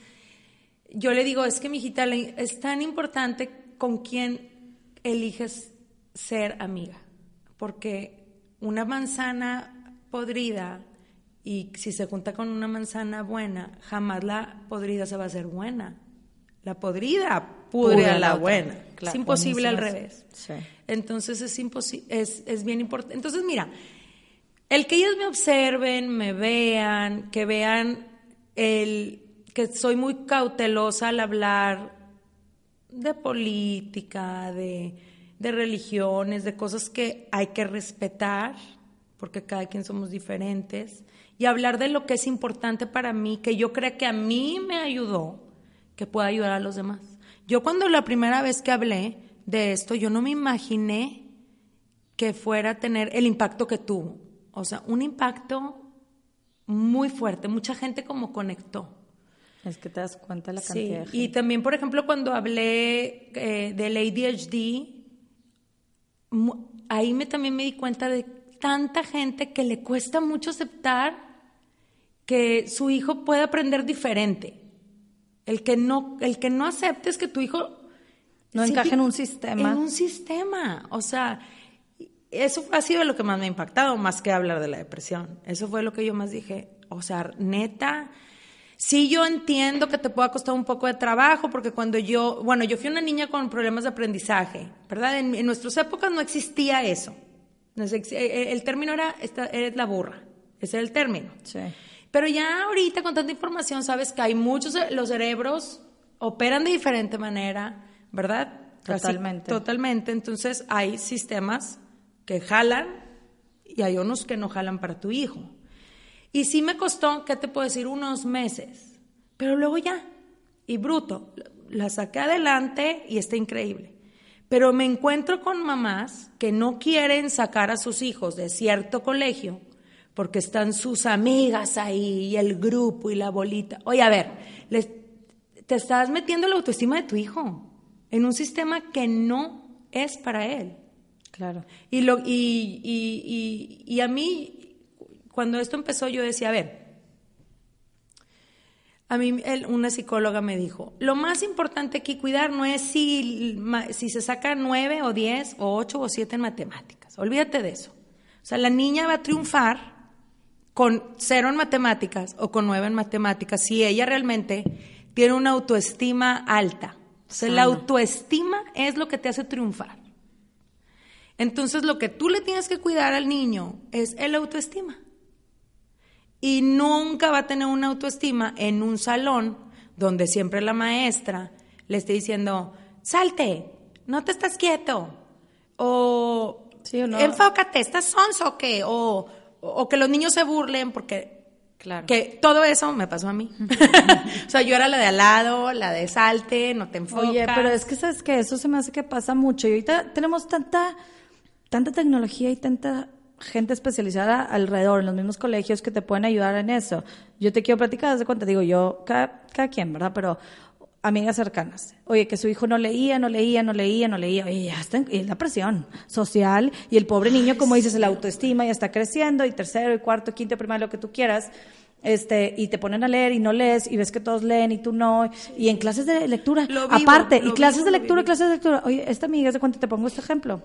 yo le digo, es que mi hijita, es tan importante con quién eliges ser amiga, porque una manzana podrida y si se junta con una manzana buena, jamás la podrida se va a hacer buena. La podrida pudre a la buena. Claro, es imposible al revés. Sí. Entonces es imposible, es, es bien importante. Entonces, mira, el que ellos me observen, me vean, que vean el que soy muy cautelosa al hablar de política, de, de religiones, de cosas que hay que respetar, porque cada quien somos diferentes, y hablar de lo que es importante para mí, que yo creo que a mí me ayudó, que pueda ayudar a los demás. Yo cuando la primera vez que hablé de esto, yo no me imaginé que fuera a tener el impacto que tuvo. O sea, un impacto muy fuerte, mucha gente como conectó. Es que te das cuenta de la cantidad de gente. Y también, por ejemplo, cuando hablé eh, del ADHD, ahí me, también me di cuenta de tanta gente que le cuesta mucho aceptar que su hijo puede aprender diferente. El que no, el que no aceptes que tu hijo No sí encaja ti- en un sistema. En un sistema. O sea, eso ha sido lo que más me ha impactado, más que hablar de la depresión. Eso fue lo que yo más dije. O sea, neta, sí yo entiendo que te pueda costar un poco de trabajo, porque cuando yo, bueno, yo fui una niña con problemas de aprendizaje, ¿verdad? En, en nuestras épocas no existía eso. Ex- eh, El término era, esta, eres la burra. Ese era el término. Sí. Pero ya ahorita con tanta información sabes que hay muchos, los cerebros operan de diferente manera, ¿verdad? Totalmente. totalmente. Entonces hay sistemas que jalan y hay unos que no jalan para tu hijo. Y sí me costó, ¿qué te puedo decir? Unos meses. Pero luego ya. Y bruto. La saqué adelante y está increíble. Pero me encuentro con mamás que no quieren sacar a sus hijos de cierto colegio porque están sus amigas ahí y el grupo y la bolita. Oye, a ver, les- te estás metiendo la autoestima de tu hijo en un sistema que no es para él. Claro. Y, lo, y, y, y, y a mí, cuando esto empezó, yo decía, a ver, a mí el- una psicóloga me dijo, lo más importante aquí cuidar no es si, si se saca nueve o diez o ocho o siete en matemáticas. Olvídate de eso. O sea, la niña va a triunfar con cero en matemáticas o con nueve en matemáticas si ella realmente tiene una autoestima alta. O sea, la Sana. autoestima es lo que te hace triunfar. Entonces, lo que tú le tienes que cuidar al niño es el autoestima. Y nunca va a tener una autoestima en un salón donde siempre la maestra le esté diciendo, salte, no te estás quieto, o, Sí, o no. enfócate, estás sonso o qué, o, o que los niños se burlen porque Claro. que todo eso me pasó a mí. o sea, yo era la de al lado, la de salte, no te enfocas. Oye, pero es que sabes que eso se me hace que pasa mucho. Y ahorita tenemos tanta, tanta tecnología y tanta gente especializada alrededor en los mismos colegios que te pueden ayudar en eso. Yo te quiero platicar, de cuenta, digo yo, cada, cada quien, ¿verdad? Pero amigas cercanas. Oye, que su hijo no leía, no leía, no leía, no leía. Oye, ya está, en- y es la presión social y el pobre niño, como dices, la autoestima ya está creciendo y tercero y cuarto, quinto, primario, lo que tú quieras. Este, y te ponen a leer y no lees y ves que todos leen y tú no. Y en clases de lectura, Lo vivo, aparte, y lo clases vivo, de lectura, clases de lectura. Oye, esta amiga, de cuenta te pongo este ejemplo.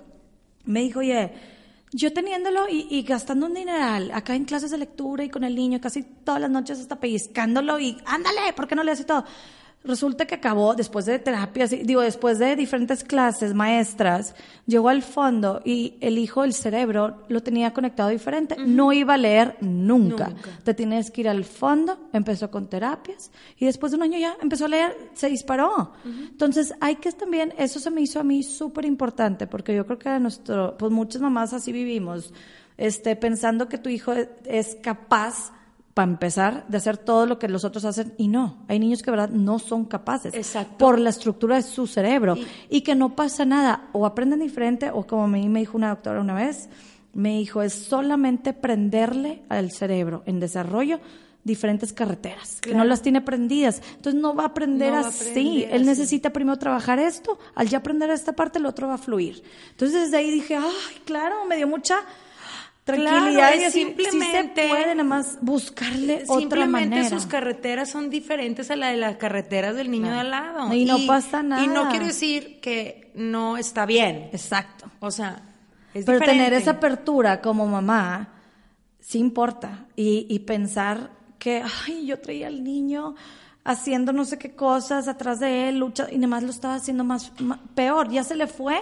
Me dijo, oye, yo teniéndolo y, y gastando un dineral acá en clases de lectura y con el niño casi todas las noches hasta pellizcándolo y ándale, ¿por qué no lees y todo? Resulta que acabó después de terapias, digo, después de diferentes clases, maestras, llegó al fondo y el hijo, el cerebro, lo tenía conectado diferente. No iba a leer nunca. Nunca. Te tienes que ir al fondo, empezó con terapias y después de un año ya empezó a leer, se disparó. Entonces hay que también, eso se me hizo a mí súper importante porque yo creo que nuestro, pues muchas mamás así vivimos, este, pensando que tu hijo es, es capaz para empezar, de hacer todo lo que los otros hacen y no. Hay niños que, verdad, no son capaces. Exacto. Por la estructura de su cerebro. Y, que no pasa nada. O aprenden diferente, o como a mí me dijo una doctora una vez, me dijo, es solamente prenderle al cerebro en desarrollo diferentes carreteras, que no las tiene prendidas. Entonces no va a aprender No a así. aprender Él así. necesita primero trabajar esto, al ya aprender esta parte, el otro va a fluir. Entonces desde ahí dije, ay, claro, me dio mucha tranquilidad Claro, y así, simplemente- sí se puede nada más buscarle otra Simplemente manera. sus carreteras son diferentes a la de las carreteras del niño Claro. de al lado. Y no pasa nada. Y no quiere decir que no está bien. Exacto. O sea, es Pero diferente. tener esa apertura como mamá sí importa y, y pensar que, ay, yo traía al niño haciendo no sé qué cosas atrás de él, lucha, y nada más lo estaba haciendo más, peor, ya se le fue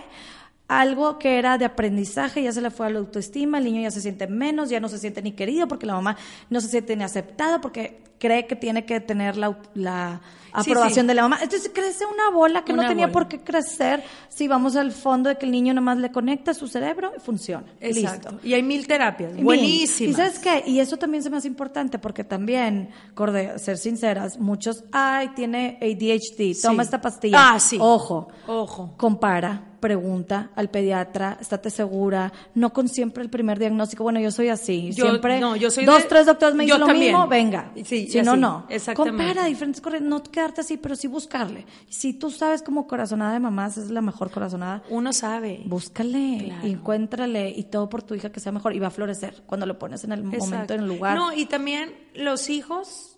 algo que era de aprendizaje, ya se le fue a la autoestima, el niño ya se siente menos, ya no se siente ni querido porque la mamá no se siente ni aceptada porque cree que tiene que tener la, la aprobación sí. de la mamá. Entonces crece una bola que Una no tenía bola. por qué crecer si vamos al fondo de que el niño nomás le conecta a su cerebro y funciona. Exacto. Listo. Y hay mil terapias. Buenísimas. Y sabes qué, y eso también se me hace importante porque también, Corde, ser sinceras, muchos, ay, tiene ADHD, toma esta pastilla. Ah, sí. Ojo. Ojo. Compara, pregunta al pediatra, estate segura, no con siempre el primer diagnóstico, bueno, yo soy así, Yo- siempre no, yo soy dos, de- tres doctores me dicen lo también. mismo, venga. Sí, si no, así, no. exactamente. Compara diferentes corrientes, no quedarte así, pero sí buscarle. Si tú sabes como corazonada de mamás es la mejor corazonada, Uno sabe. búscale, Claro. encuéntrale y todo por tu hija que sea mejor y va a florecer cuando lo pones en el momento, en el lugar. No, y también los hijos,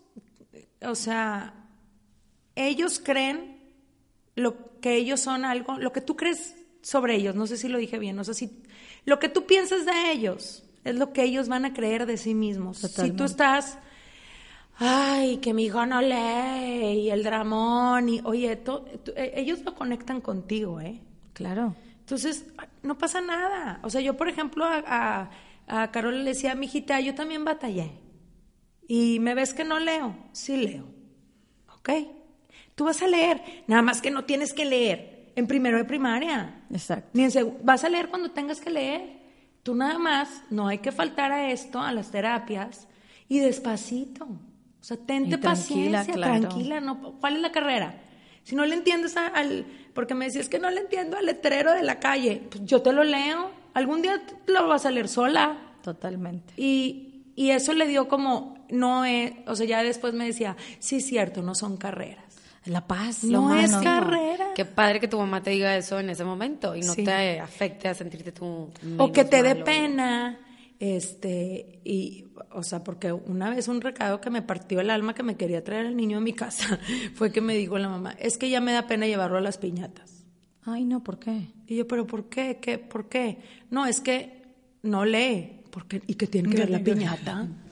o sea, ellos creen lo que ellos son algo, lo que tú crees sobre ellos, no sé si lo dije bien, no sé si lo que tú piensas de ellos es lo que ellos van a creer de sí mismos. Si tú estás, ay, que mi hijo no lee y el dramón y, oye, to- eh, ellos lo conectan contigo, ¿eh? Claro. Entonces, no pasa nada. O sea, yo, por ejemplo, a, a, a Carol le decía, mijita, yo también batallé. Y me ves que no leo. Sí leo. ¿Ok? Tú vas a leer. Nada más que no tienes que leer en primero de primaria. Exacto. Ni en vas a leer cuando tengas que leer. Tú nada más, no hay que faltar a esto, a las terapias, y despacito. O sea, tente tranquila, paciencia, claro. tranquila. No, ¿Cuál es la carrera? Si no le entiendes a- al... Porque me decías que no le entiendo al letrero de la calle. Pues yo te lo leo. Algún día lo vas a leer sola. Totalmente. Y, y eso le dio como... No es... O sea, ya después me decía, sí, cierto, no son carreras. La paz, lo No es carrera. Qué padre que tu mamá te diga eso en ese momento y no Sí. te afecte a sentirte tú. o que te dé pena este y o sea porque una vez un recado que me partió el alma que me quería traer el niño a mi casa fue que me dijo la mamá es que ya me da pena llevarlo a las piñatas Ay, no, ¿por qué? y yo pero por qué qué por qué no es que no lee porque y que tiene que ver la piñata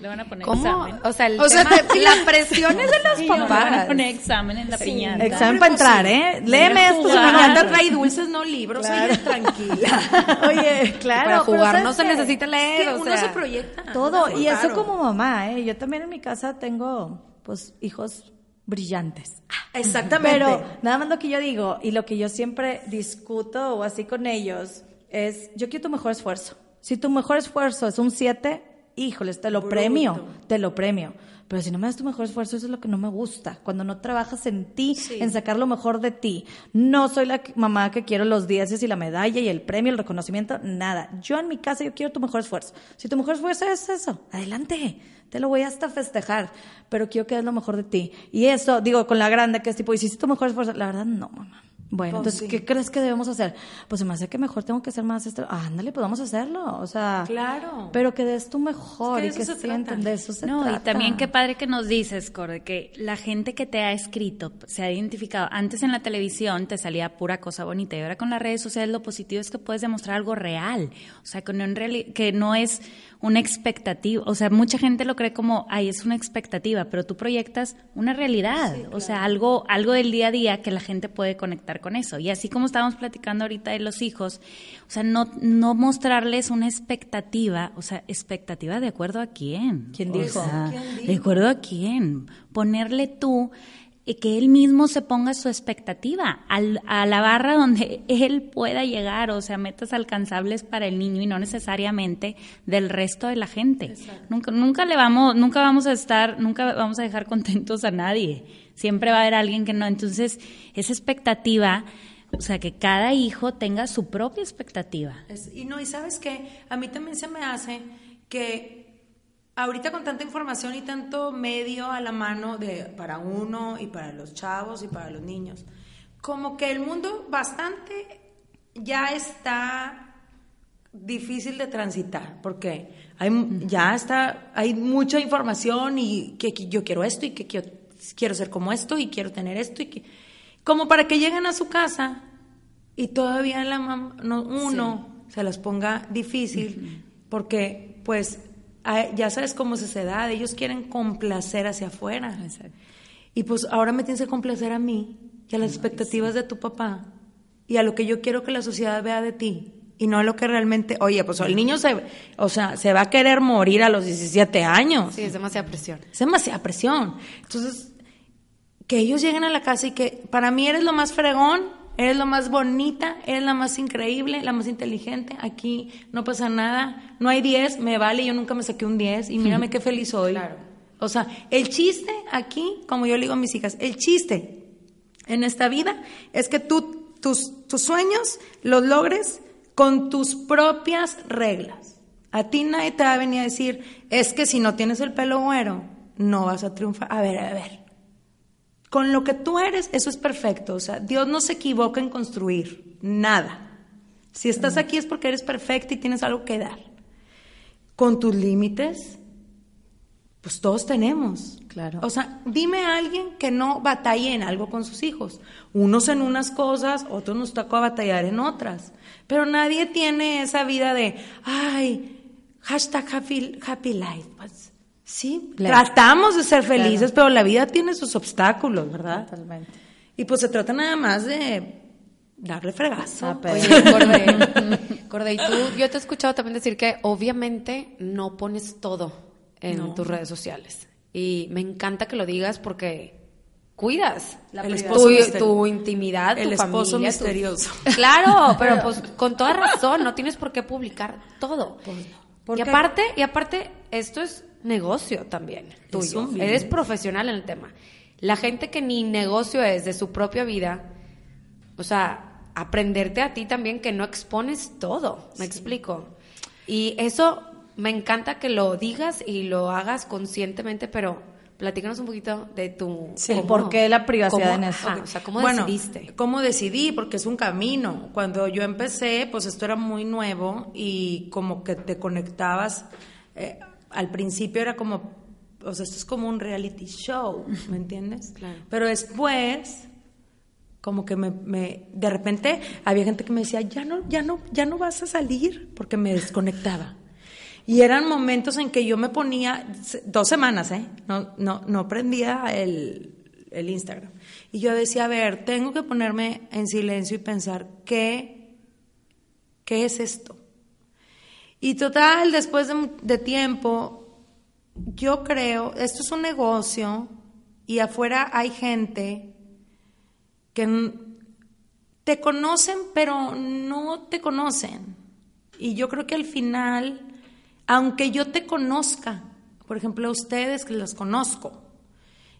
Le van a poner ¿Cómo? examen. O sea, el O sea, te- la presión es de los Sí, no, le van papás. a poner examen en la piñata. Examen para entrar, ¿eh? Léeme esto. la piñata trae dulces no libros oye, tranquila Oye, claro. Para jugar ¿sabes no se necesita Es leer, que o uno sea, se proyecta Todo. Y eso como mamá, ¿eh? Yo también en mi casa tengo, pues, hijos brillantes. exactamente Pero nada más lo que yo digo y lo que yo siempre discuto o así con ellos es, yo quiero tu mejor esfuerzo. Si tu mejor esfuerzo es un 7, híjoles, te lo premio, te lo premio. Pero si no me das tu mejor esfuerzo, eso es lo que no me gusta. Cuando no trabajas en ti, en sacar lo mejor de ti. No soy la mamá que quiero los dieces y la medalla y el premio, el reconocimiento, nada. Yo en mi casa, yo quiero tu mejor esfuerzo. Si tu mejor esfuerzo es eso, adelante. Te lo voy hasta festejar, pero quiero que des lo mejor de ti. Y eso, digo, con la grande, que es tipo, ¿hiciste tu mejor esfuerzo? La verdad, no, mamá. Bueno, Pues entonces, sí. ¿qué crees que debemos hacer? Pues se me hace que mejor tengo que ser más... Este... Ah, ándale, pues vamos a hacerlo. O sea... Claro. Pero que des tu mejor Es que y que eso se sientan, trata. de eso se no, trata. y también qué padre que nos dices, Corde, que la gente que te ha escrito se ha identificado. Antes en la televisión te salía pura cosa bonita y ahora con las redes sociales lo positivo es que puedes demostrar algo real. O sea, que no, en reali- que no es una expectativa. O sea, mucha gente lo cree como, ay, es una expectativa, pero tú proyectas una realidad. O sea, algo, algo del día a día que la gente puede conectar con eso. Y así como estábamos platicando ahorita de los hijos, o sea, no, no mostrarles una expectativa, o sea, expectativa de acuerdo a quién. ¿Quién O dijo? sea, ¿Quién dijo? ¿De acuerdo a quién? Ponerle tú que él mismo se ponga su expectativa al- a la barra donde él pueda llegar, o sea, metas alcanzables para el niño y no necesariamente del resto de la gente. Nunca, nunca le vamos, nunca vamos a estar, nunca vamos a dejar contentos a nadie. Siempre va a haber alguien que no. Entonces, esa expectativa, o sea, que cada hijo tenga su propia expectativa. Es- y no, y sabes qué, a mí también se me hace que ahorita con tanta información y tanto medio a la mano de, para uno y para los chavos y para los niños, como que el mundo bastante ya está difícil de transitar, porque hay, ya está, hay mucha información y que, que yo quiero esto y que quiero, quiero ser como esto y quiero tener esto y que, como para que lleguen a su casa y todavía la mam- no, uno se las ponga difícil porque pues ya sabes cómo es esa edad, ellos quieren complacer hacia afuera. Y pues ahora me tienes que complacer a mí y a las expectativas de tu papá y a lo que yo quiero que la sociedad vea de ti. y no lo que realmente, oye, pues el niño se, o sea, se va a querer morir a los 17 años. Sí, es demasiada presión. Es demasiada presión. Entonces, que ellos lleguen a la casa y que para mí eres lo más fregón, eres lo más bonita, eres la más increíble, la más inteligente, aquí no pasa nada, no hay 10, me vale, yo nunca me saqué un 10 y mírame qué feliz soy. Claro. O sea, el chiste aquí, como yo le digo a mis hijas, el chiste en esta vida es que tú tus, tus sueños los logres con tus propias reglas. A ti nadie te va a venir a decir, es que si no tienes el pelo güero, no vas a triunfar. A ver, a ver. Con lo que tú eres, eso es perfecto. O sea, Dios no se equivoca en construir nada. Si estás aquí es porque eres perfecto y tienes algo que dar. Con tus límites, pues todos tenemos. Claro. O sea, dime a alguien que no batalle en algo con sus hijos. Unos en unas cosas, otros nos tocó batallar en otras. Pero nadie tiene esa vida de, ay, hashtag happy, happy life. Pues, sí, tratamos de ser felices, pero la vida tiene sus obstáculos, ¿verdad? Totalmente. Y pues se trata nada más de darle fregazo. Ah, pero- Oye, Corde, Corde, y tú, yo te he escuchado también decir que obviamente no pones todo en tus redes sociales. Y me encanta que lo digas porque cuidas La el esposo tu, tu intimidad, el tu esposo familia, misterioso. Claro, pero pues con toda razón, no tienes por qué publicar todo. ¿Por y qué? aparte, y aparte, esto es negocio también tuyo. Eres profesional en el tema. La gente que ni negocio es de su propia vida, o sea, aprenderte a ti también que no expones todo, me explico. Y eso me encanta que lo digas y lo hagas conscientemente, pero platícanos un poquito de tu... Sí. cómo- ¿Por qué la privacidad cómo- en eso? ajá, o sea, ¿cómo bueno, decidiste? ¿Cómo decidí? Porque es un camino. Cuando yo empecé, pues esto era muy nuevo y como que te conectabas. eh, al principio era como, o sea, esto es como un reality show, ¿me entiendes? Claro. Pero después, como que me, me- de repente había gente que me decía, ya no, ya no, ya no vas a salir, porque me desconectaba. Y eran momentos en que yo me ponía, dos semanas, ¿eh? No, no, no prendía el, el Instagram. Y yo decía, a ver, tengo que ponerme en silencio y pensar, ¿qué, qué es esto? Y total, después de, tiempo, yo creo, esto es un negocio y afuera hay gente que te conocen, pero no te conocen. Y yo creo que al final, aunque yo te conozca, por ejemplo, a ustedes que los conozco,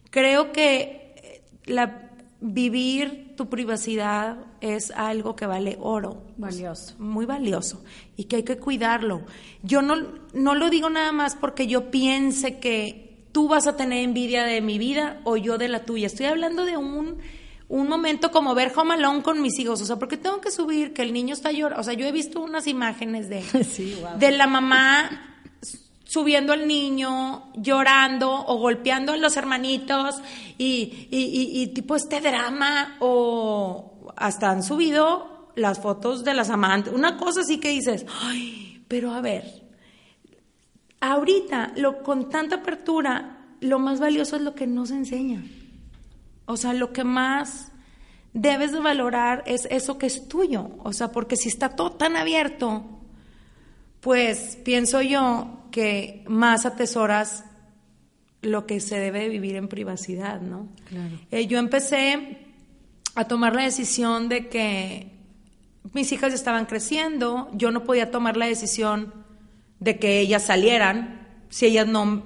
creo que eh, la, vivir tu privacidad es algo que vale oro. Valioso. Muy valioso y que hay que cuidarlo. Yo no, no lo digo nada más porque yo piense que tú vas a tener envidia de mi vida o yo de la tuya. Estoy hablando de un, un momento como ver Home Alone con mis hijos. O sea, porque tengo que subir que el niño está llorando. O sea, yo he visto unas imágenes de, Sí, wow. de la mamá subiendo al niño, llorando o golpeando a los hermanitos y, y- y- tipo este drama o hasta han subido las fotos de las amantes, una cosa así que dices, ay, pero a ver, ahorita lo, con tanta apertura, lo más valioso es lo que no se enseña. O sea, lo que más debes de valorar es eso que es tuyo. O sea, porque si está todo tan abierto, pues pienso yo que más atesoras lo que se debe de vivir en privacidad, ¿no? Claro. Eh, yo empecé a tomar la decisión de que mis hijas estaban creciendo, yo no podía tomar la decisión de que ellas salieran si ellas no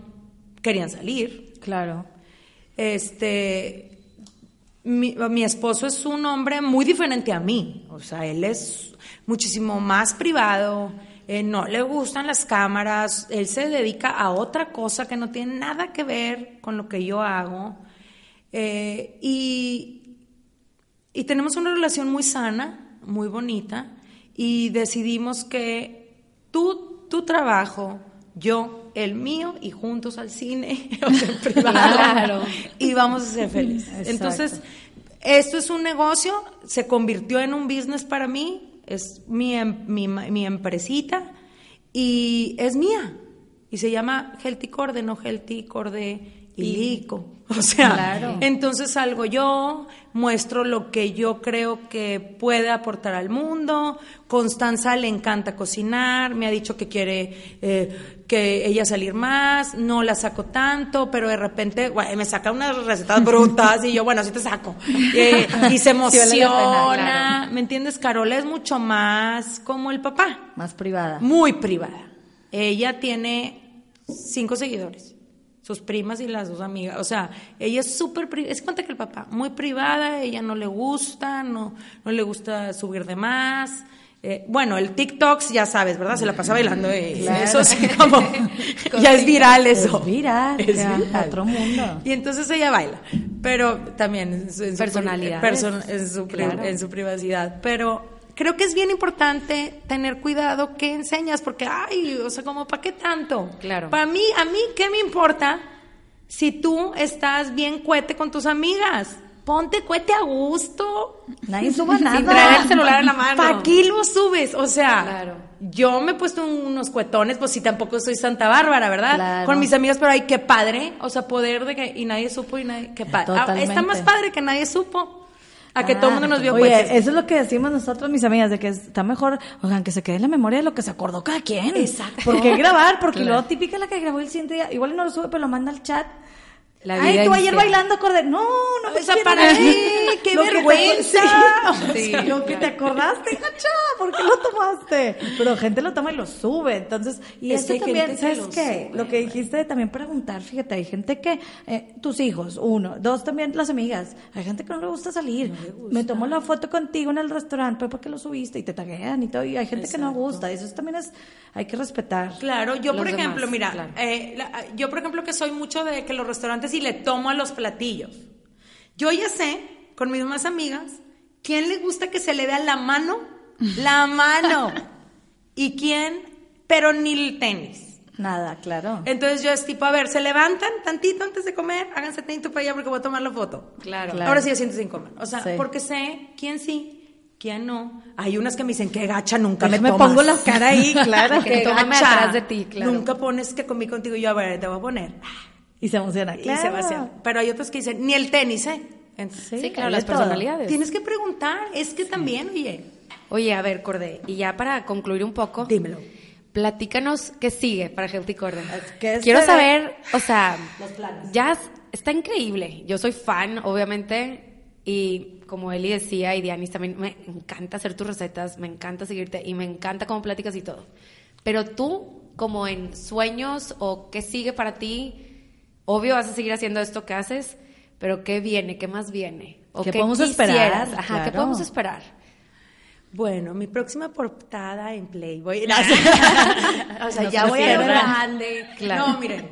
querían salir. Claro. Este, mi, mi esposo es un hombre muy diferente a mí, o sea, él es muchísimo más privado, eh, no le gustan las cámaras, él se dedica a otra cosa que no tiene nada que ver con lo que yo hago. Eh, y, y tenemos una relación muy sana, muy bonita, y decidimos que tú, tu trabajo, yo, el mío, y juntos al cine, o sea, privado, Claro. y vamos a ser felices. Exacto. Entonces, esto es un negocio, se convirtió en un business para mí, es mi, em- mi, mi empresita y es mía. Y se llama Healthy Corde, no Healthy Corde y Lico. O sea, Claro. entonces salgo yo, muestro lo que yo creo que puede aportar al mundo. Constanza le encanta cocinar, me ha dicho que quiere eh, que ella salir más, no la saco tanto, pero de repente me saca unas recetas brutas y yo, bueno, sí te saco. Eh, y se pena, emociona, claro. ¿me entiendes? Carola es mucho más como el papá Más privada. muy privada. Ella tiene cinco seguidores, sus primas y las dos amigas. O sea, ella es súper privada, es cuenta que el papá, muy privada, ella no le gusta, no, no le gusta subir de más. Eh, bueno, el TikTok, ya sabes, ¿verdad? Se la pasa bailando. eh, Claro. Eso sí, como. ya es viral eso. Es viral, Es ya, viral. otro mundo. Y entonces ella baila, pero también en su, en su- Personalidades. person- en, su, pri- Claro. en su privacidad. Pero creo que es bien importante tener cuidado qué enseñas, porque, ay, o sea, como, ¿para qué tanto? Claro. Para mí, a mí, ¿qué me importa si tú estás bien cuete con tus amigas? Ponte cuete a gusto. Nadie suba nada. Sin traer el celular en la mano. ¿Para qué lo subes? O sea, Claro. yo me he puesto unos cuetones, pues si tampoco soy Santa Bárbara, ¿verdad? Claro. Con mis amigas, pero ay, qué padre. O sea, poder de que, y nadie supo y nadie, qué padre. Ah, Totalmente. está más padre que nadie supo. A que todo el mundo nos vio Oye, cuetes. eso es lo que decimos nosotros, mis amigas, de que está mejor, oigan, que se quede en la memoria de lo que se acordó cada quien. Exacto. ¿Por qué grabar? Porque luego típica la que grabó el siguiente día, igual no lo sube, pero lo manda al chat. La Ay, tú ayer bailando acordé. No, no me O sea, ¿para ir. qué? ¡Qué Lo que te- vergüenza! Sí, Sí, lo que te acordaste, gacha, ¿por qué lo tomaste? Pero gente lo toma y lo sube, entonces, y Es que hay también, ¿sabes lo qué? sube. Lo que dijiste de también preguntar, fíjate, hay gente que, eh, tus hijos, uno, dos también las amigas, hay gente que no le gusta salir, me tomo la foto contigo en el restaurante, pues porque lo subiste y te taguean y todo, y hay gente que no gusta, eso también es, hay que respetar. Claro, yo por demás, ejemplo, mira, claro. eh, la- yo por ejemplo que soy mucho de que los restaurantes y le tomo a los platillos. Yo ya sé, con mis más amigas, quién le gusta que se le vea la mano, la mano, y quién, pero ni el tenis. Nada, claro. Entonces yo es tipo, a ver, se levantan tantito antes de comer, háganse tantito para allá porque voy a tomar la foto. Claro. Claro. Ahora sí ya siento sin comer. O sea, Sí. porque sé quién sí, quién no. Hay unas que me dicen, qué gacha, nunca me me tomas". pongo la cara ahí, claro. Que gacha. atrás de ti, claro. Nunca pones que comí contigo y yo, a ver, te voy a poner. Y se emociona, Y claro. se va hacia- Pero hay otros que dicen, ni el tenis, ¿eh? Entonces, Sí, claro, las todo. personalidades. Tienes que preguntar, es que también, oye, Oye, a ver, Cordé, y ya para concluir un poco. dímelo. Platícanos qué sigue para Healthy Corde. ¿Qué es Quiero saber, o sea, ya es- está increíble. Yo soy fan, obviamente, y como Eli decía, y Dianis también, me encanta hacer tus recetas, me encanta seguirte y me encanta cómo platicas y todo. Pero tú, como en sueños o qué sigue para ti, obvio vas a seguir haciendo esto que haces, pero ¿qué viene? ¿Qué más viene? ¿O ¿Qué podemos esperar? quisieras? Ajá, ¿qué podemos esperar? Bueno, mi próxima portada en Playboy. No, o sea, ya voy a lo grande. Claro. No, miren.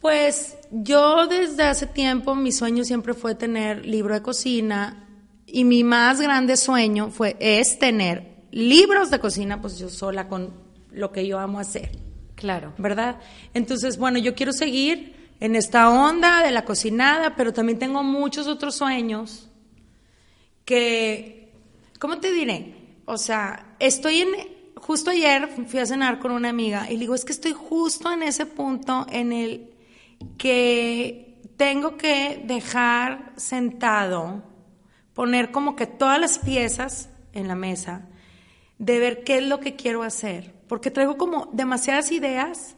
Pues yo desde hace tiempo mi sueño siempre fue tener libro de cocina y mi más grande sueño fue es tener libros de cocina pues yo sola con lo que yo amo hacer. Claro. ¿verdad? Entonces, bueno, yo quiero seguir en esta onda de la cocinada, pero también tengo muchos otros sueños que, ¿cómo te diré? O sea, estoy en, justo ayer fui a cenar con una amiga y le digo, es que estoy justo en ese punto en el que tengo que dejar sentado, poner como que todas las piezas en la mesa, de ver qué es lo que quiero hacer, porque traigo como demasiadas ideas,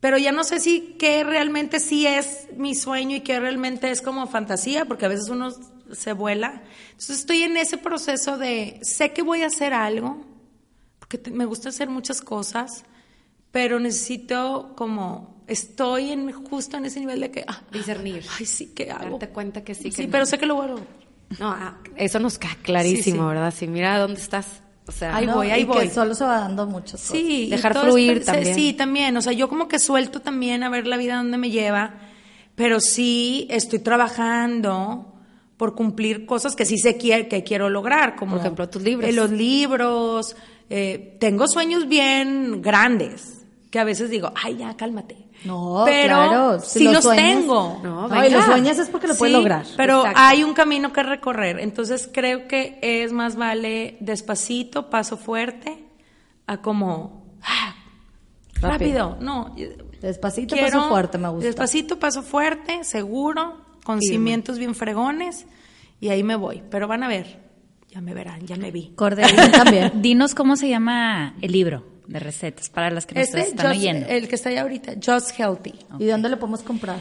pero ya no sé si qué realmente sí es mi sueño y qué realmente es como fantasía, porque a veces uno se vuela. Entonces estoy en ese proceso de, sé que voy a hacer algo, porque te- me gusta hacer muchas cosas, pero necesito como, estoy en, justo en ese nivel de que, ah, Discernir. ay, sí, ¿qué hago? Darte cuenta que sí, que Sí, no. pero sé que lo voy a lograr. No, ah, eso nos queda clarísimo, Sí, sí. ¿verdad? Sí, mira dónde estás. O sea, Ahí No, voy, ahí y voy. que solo se va dando muchas cosas. Sí, Dejar fluir es- también. Sí, también. O sea, yo como que suelto también a ver la vida donde me lleva, pero sí estoy trabajando por cumplir cosas que sí sé que, que quiero lograr, como Por ejemplo, tus libros. eh, los libros. eh, tengo sueños bien grandes que a veces digo, ay, ya, cálmate. No, pero claro, si los sueñas- tengo. No, No, y venga. lo sueñas es porque lo puedes Sí, lograr. Pero Exacto. hay un camino que recorrer. Entonces creo que es más vale despacito, paso fuerte, a como ah, Rápido. rápido. No, Despacito, quiero- paso fuerte, me gusta. Despacito, paso fuerte, seguro, con Firme. cimientos bien fregones, y ahí me voy. Pero van a ver, ya me verán, ya me vi. Corde, también. dinos cómo se llama el libro de recetas para las que nos Este, están Just- oyendo. el que está ahí ahorita, Just Healthy. ¿Y dónde lo podemos comprar?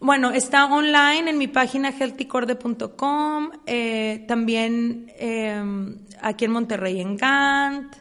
Bueno, está online en mi página healthycorde.com, eh, también eh, aquí en Monterrey en Gant,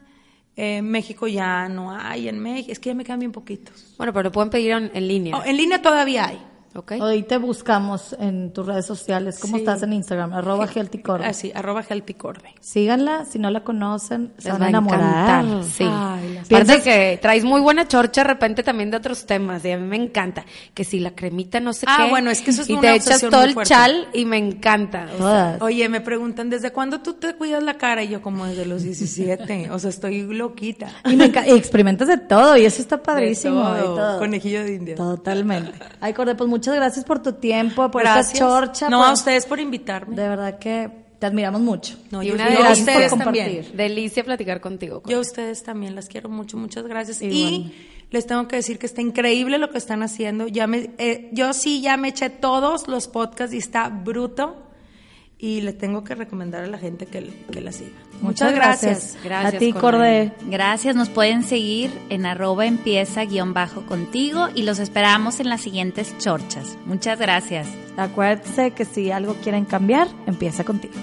eh, México ya no hay en México, es que ya me quedan bien poquitos. Bueno, pero lo pueden pedir en, en línea. Oh, en línea todavía hay. ¿Ok? Hoy te buscamos en tus redes sociales. ¿Cómo Sí. estás en Instagram? Arroba healthycore. Así, arroba healthycorde. Síganla, si no la conocen, se Les van va a enamorar. encantar, sí. Ay, las- Piensa ¿Piensas- que traes muy buena chorcha de repente también de otros temas y a mí me encanta. Que si la cremita no sé Ah, qué. bueno, es que eso es Y una te echas todo el chal y me encanta. O sea. Oye, me preguntan, ¿desde cuándo tú te cuidas la cara? Y yo como desde los 17, o sea, estoy loquita. Y, me experimentas de todo y eso está padrísimo. De y todo, todo. Conejillo de India. Totalmente. Ay, Corde, pues muchas gracias por tu tiempo, por Gracias. esta chorcha. No, por- a ustedes por invitarme. De verdad que te admiramos mucho. No, Y yo, una de a las- ustedes por también. compartir. Delicia platicar contigo. Yo a ustedes también las quiero mucho, muchas gracias. Y Y, bueno. les tengo que decir que está increíble lo que están haciendo. Ya me, eh, yo sí ya me eché todos los podcasts y está bruto. Y le tengo que recomendar a la gente que, que la siga. Muchas gracias. Gracias, A ti, Corde. Corde. Gracias, nos pueden seguir en arroba empieza guion bajo contigo y los esperamos en las siguientes chorchas. Muchas gracias. Acuérdense que si algo quieren cambiar, empieza contigo.